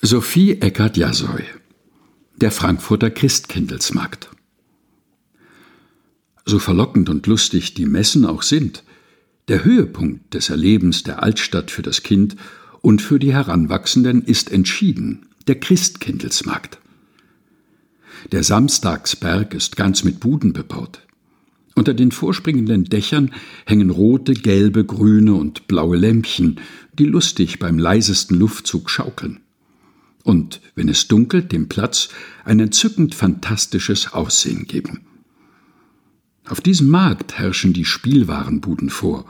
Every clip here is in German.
Sophie Eckert-Jasoy Der Frankfurter Christkindlesmarkt So verlockend und lustig die Messen auch sind, der Höhepunkt des Erlebens der Altstadt für das Kind und für die Heranwachsenden ist entschieden der Christkindlesmarkt. Der Samstagsberg ist ganz mit Buden bebaut. Unter den vorspringenden Dächern hängen rote, gelbe, grüne und blaue Lämpchen, die lustig beim leisesten Luftzug schaukeln und, wenn es dunkelt, dem Platz ein entzückend fantastisches Aussehen geben. Auf diesem Markt herrschen die Spielwarenbuden vor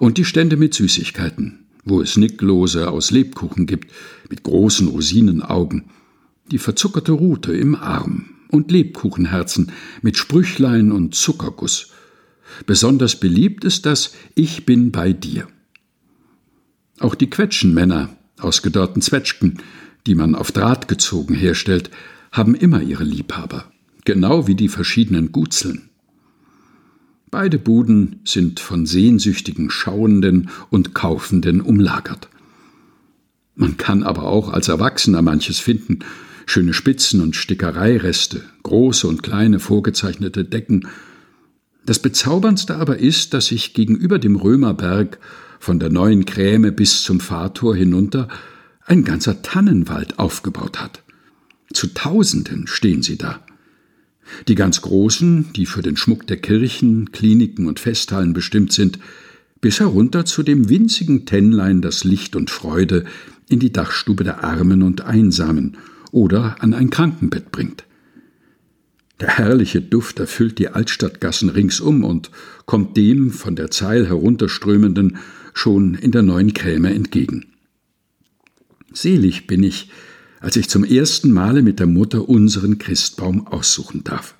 und die Stände mit Süßigkeiten, wo es Nicklose aus Lebkuchen gibt, mit großen Rosinenaugen, die verzuckerte Rute im Arm und Lebkuchenherzen mit Sprüchlein und Zuckerguss. Besonders beliebt ist das Ich bin bei dir. Auch die Quetschenmänner aus gedörrten Zwetschgen die man auf Draht gezogen herstellt, haben immer ihre Liebhaber, genau wie die verschiedenen Gutzeln. Beide Buden sind von sehnsüchtigen Schauenden und Kaufenden umlagert. Man kann aber auch als Erwachsener manches finden, schöne Spitzen und Stickereireste, große und kleine vorgezeichnete Decken. Das Bezauberndste aber ist, dass sich gegenüber dem Römerberg von der neuen Kräme bis zum Fahrtor hinunter ein ganzer Tannenwald aufgebaut hat. Zu Tausenden stehen sie da. Die ganz großen, die für den Schmuck der Kirchen, Kliniken und Festhallen bestimmt sind, bis herunter zu dem winzigen Tennlein, das Licht und Freude in die Dachstube der Armen und Einsamen oder an ein Krankenbett bringt. Der herrliche Duft erfüllt die Altstadtgassen ringsum und kommt dem von der Zeil herunterströmenden schon in der neuen Kräme entgegen. Selig bin ich, als ich zum ersten Male mit der Mutter unseren Christbaum aussuchen darf.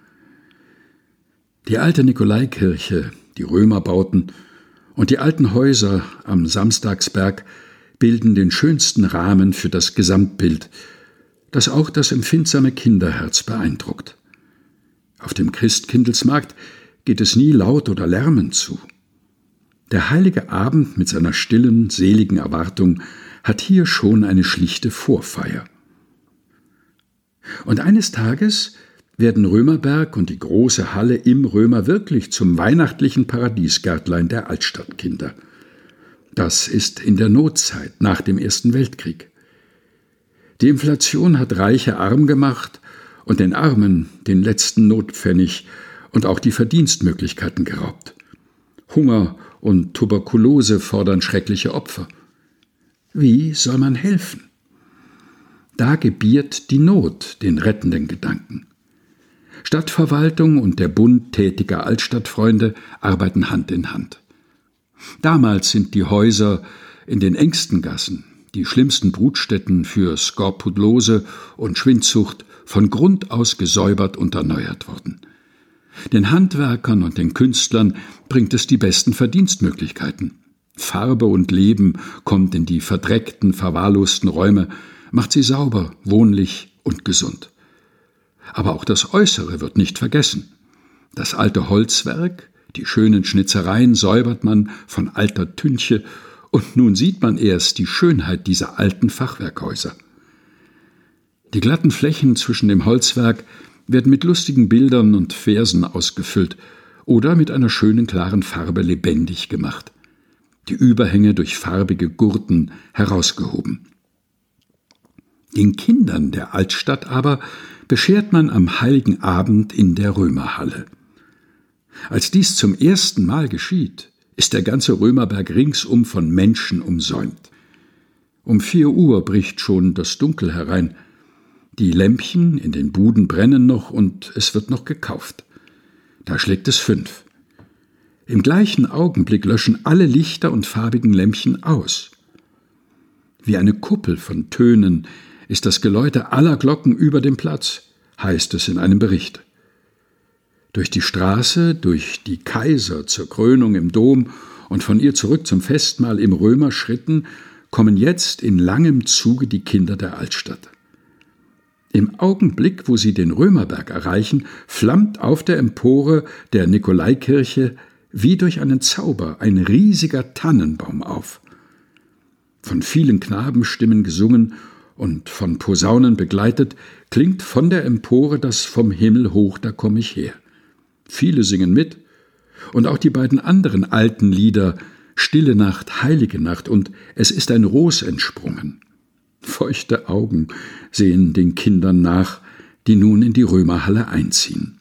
Die alte Nikolaikirche, die Römerbauten und die alten Häuser am Samstagsberg bilden den schönsten Rahmen für das Gesamtbild, das auch das empfindsame Kinderherz beeindruckt. Auf dem Christkindelsmarkt geht es nie laut oder lärmend zu. Der heilige Abend mit seiner stillen, seligen Erwartung hat hier schon eine schlichte Vorfeier. Und eines Tages werden Römerberg und die große Halle im Römer wirklich zum weihnachtlichen Paradiesgärtlein der Altstadtkinder. Das ist in der Notzeit nach dem Ersten Weltkrieg. Die Inflation hat Reiche arm gemacht und den Armen den letzten Notpfennig und auch die Verdienstmöglichkeiten geraubt. Hunger und Tuberkulose fordern schreckliche Opfer. Wie soll man helfen? Da gebiert die Not den rettenden Gedanken. Stadtverwaltung und der Bund tätiger Altstadtfreunde arbeiten Hand in Hand. Damals sind die Häuser in den engsten Gassen, die schlimmsten Brutstätten für Skorpudlose und Schwindsucht, von Grund aus gesäubert und erneuert worden. Den Handwerkern und den Künstlern bringt es die besten Verdienstmöglichkeiten. Farbe und Leben kommt in die verdreckten, verwahrlosten Räume, macht sie sauber, wohnlich und gesund. Aber auch das Äußere wird nicht vergessen. Das alte Holzwerk, die schönen Schnitzereien säubert man von alter Tünche, und nun sieht man erst die Schönheit dieser alten Fachwerkhäuser. Die glatten Flächen zwischen dem Holzwerk werden mit lustigen Bildern und Versen ausgefüllt oder mit einer schönen klaren Farbe lebendig gemacht die Überhänge durch farbige Gurten herausgehoben. Den Kindern der Altstadt aber beschert man am heiligen Abend in der Römerhalle. Als dies zum ersten Mal geschieht, ist der ganze Römerberg ringsum von Menschen umsäumt. Um vier Uhr bricht schon das Dunkel herein. Die Lämpchen in den Buden brennen noch und es wird noch gekauft. Da schlägt es fünf. Im gleichen Augenblick löschen alle Lichter und farbigen Lämpchen aus. Wie eine Kuppel von Tönen ist das Geläute aller Glocken über dem Platz, heißt es in einem Bericht. Durch die Straße, durch die Kaiser zur Krönung im Dom und von ihr zurück zum Festmahl im Römerschritten kommen jetzt in langem Zuge die Kinder der Altstadt. Im Augenblick, wo sie den Römerberg erreichen, flammt auf der Empore der Nikolaikirche wie durch einen Zauber ein riesiger Tannenbaum auf. Von vielen Knabenstimmen gesungen und von Posaunen begleitet, klingt von der Empore das Vom Himmel hoch, da komm ich her. Viele singen mit, und auch die beiden anderen alten Lieder Stille Nacht, Heilige Nacht und Es ist ein Ros entsprungen. Feuchte Augen sehen den Kindern nach, die nun in die Römerhalle einziehen.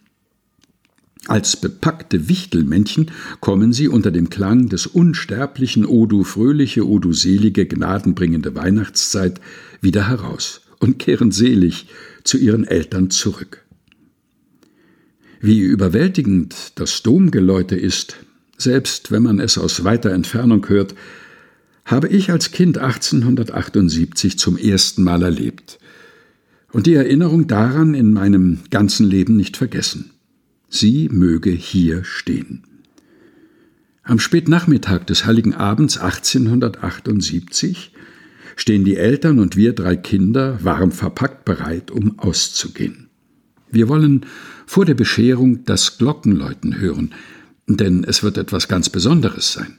Als bepackte Wichtelmännchen kommen sie unter dem Klang des unsterblichen O du fröhliche, O du selige, gnadenbringende Weihnachtszeit wieder heraus und kehren selig zu ihren Eltern zurück. Wie überwältigend das Domgeläute ist, selbst wenn man es aus weiter Entfernung hört, habe ich als Kind 1878 zum ersten Mal erlebt und die Erinnerung daran in meinem ganzen Leben nicht vergessen. Sie möge hier stehen. Am Spätnachmittag des Heiligen Abends 1878 stehen die Eltern und wir drei Kinder warm verpackt bereit, um auszugehen. Wir wollen vor der Bescherung das Glockenläuten hören, denn es wird etwas ganz Besonderes sein.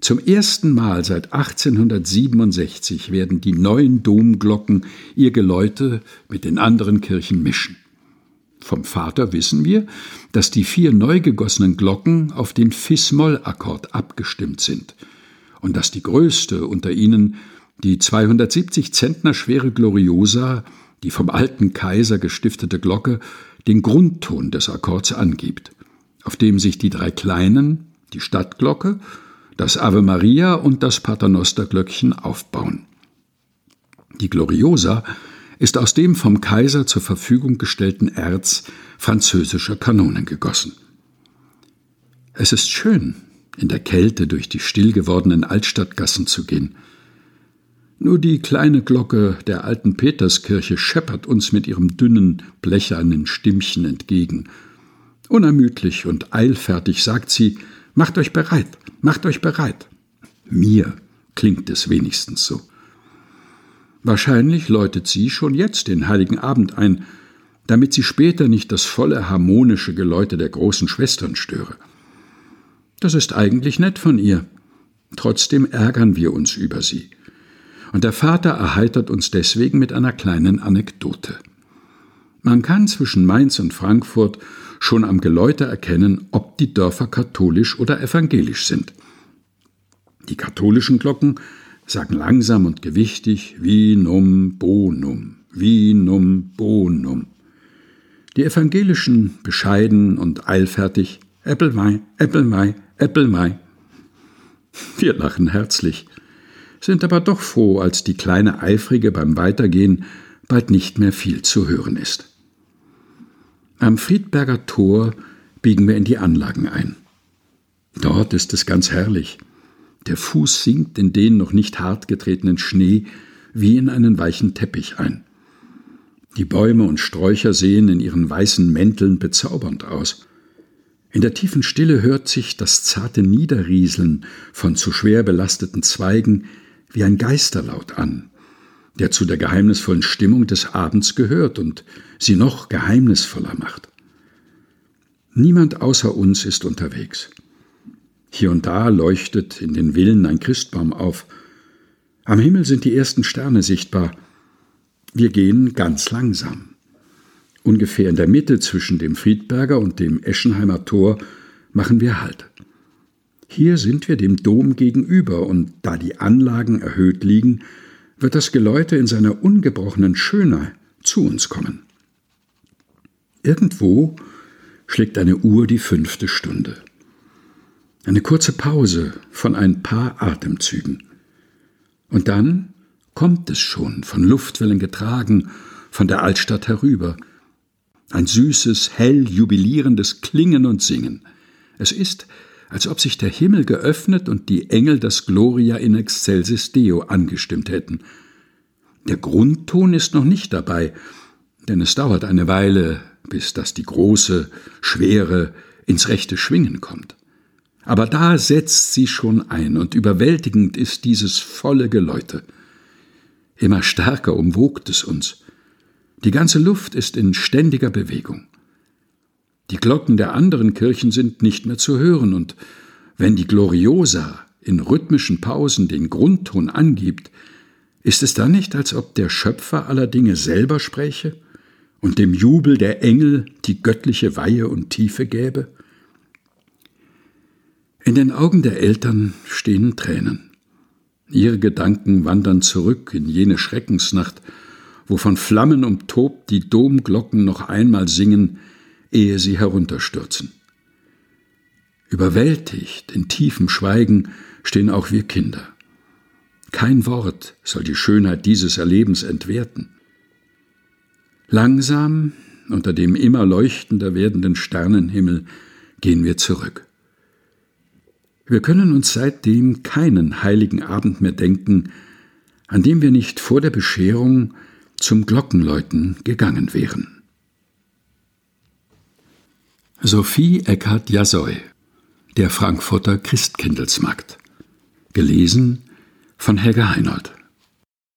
Zum ersten Mal seit 1867 werden die neuen Domglocken ihr Geläute mit den anderen Kirchen mischen. Vom Vater wissen wir, dass die vier neu gegossenen Glocken auf den Fis-Moll-Akkord abgestimmt sind und dass die größte unter ihnen die 270 Zentner schwere Gloriosa, die vom alten Kaiser gestiftete Glocke, den Grundton des Akkords angibt, auf dem sich die drei kleinen, die Stadtglocke, das Ave Maria und das Paternosterglöckchen aufbauen. Die Gloriosa ist aus dem vom Kaiser zur Verfügung gestellten Erz französischer Kanonen gegossen. Es ist schön, in der Kälte durch die still gewordenen Altstadtgassen zu gehen. Nur die kleine Glocke der alten Peterskirche scheppert uns mit ihrem dünnen, blechernen Stimmchen entgegen. Unermüdlich und eilfertig sagt sie, Macht euch bereit, macht euch bereit. Mir klingt es wenigstens so. Wahrscheinlich läutet sie schon jetzt den heiligen Abend ein, damit sie später nicht das volle harmonische Geläute der großen Schwestern störe. Das ist eigentlich nett von ihr. Trotzdem ärgern wir uns über sie. Und der Vater erheitert uns deswegen mit einer kleinen Anekdote. Man kann zwischen Mainz und Frankfurt schon am Geläute erkennen, ob die Dörfer katholisch oder evangelisch sind. Die katholischen Glocken sagen langsam und gewichtig Vinum bonum, Vinum bonum. Die evangelischen bescheiden und eilfertig Äppelmai, Äppelmai, Äppelmai. Wir lachen herzlich, sind aber doch froh, als die kleine Eifrige beim Weitergehen bald nicht mehr viel zu hören ist. Am Friedberger Tor biegen wir in die Anlagen ein. Dort ist es ganz herrlich. Der Fuß sinkt in den noch nicht hart getretenen Schnee wie in einen weichen Teppich ein. Die Bäume und Sträucher sehen in ihren weißen Mänteln bezaubernd aus. In der tiefen Stille hört sich das zarte Niederrieseln von zu schwer belasteten Zweigen wie ein Geisterlaut an, der zu der geheimnisvollen Stimmung des Abends gehört und sie noch geheimnisvoller macht. Niemand außer uns ist unterwegs. Hier und da leuchtet in den Villen ein Christbaum auf. Am Himmel sind die ersten Sterne sichtbar. Wir gehen ganz langsam. Ungefähr in der Mitte zwischen dem Friedberger und dem Eschenheimer Tor machen wir Halt. Hier sind wir dem Dom gegenüber, und da die Anlagen erhöht liegen, wird das Geläute in seiner ungebrochenen Schönheit zu uns kommen. Irgendwo schlägt eine Uhr die fünfte Stunde. Eine kurze Pause von ein paar Atemzügen. Und dann kommt es schon, von Luftwellen getragen, von der Altstadt herüber. Ein süßes, hell jubilierendes Klingen und Singen. Es ist, als ob sich der Himmel geöffnet und die Engel das Gloria in excelsis Deo angestimmt hätten. Der Grundton ist noch nicht dabei, denn es dauert eine Weile, bis das die große, schwere, ins rechte Schwingen kommt. Aber da setzt sie schon ein, und überwältigend ist dieses volle Geläute. Immer stärker umwogt es uns. Die ganze Luft ist in ständiger Bewegung. Die Glocken der anderen Kirchen sind nicht mehr zu hören, und wenn die Gloriosa in rhythmischen Pausen den Grundton angibt, Ist es dann nicht, als ob der Schöpfer aller Dinge selber spräche und dem Jubel der Engel die göttliche Weihe und Tiefe gäbe? In den Augen der Eltern stehen Tränen. Ihre Gedanken wandern zurück in jene Schreckensnacht, wo von Flammen umtobt die Domglocken noch einmal singen, ehe sie herunterstürzen. Überwältigt in tiefem Schweigen stehen auch wir Kinder. Kein Wort soll die Schönheit dieses Erlebens entwerten. Langsam, unter dem immer leuchtender werdenden Sternenhimmel, gehen wir zurück. Wir können uns seitdem keinen heiligen Abend mehr denken, an dem wir nicht vor der Bescherung zum Glockenläuten gegangen wären. Sophie Eckhard Jasoy Der Frankfurter Christkindlesmarkt. Gelesen von Helga Heinold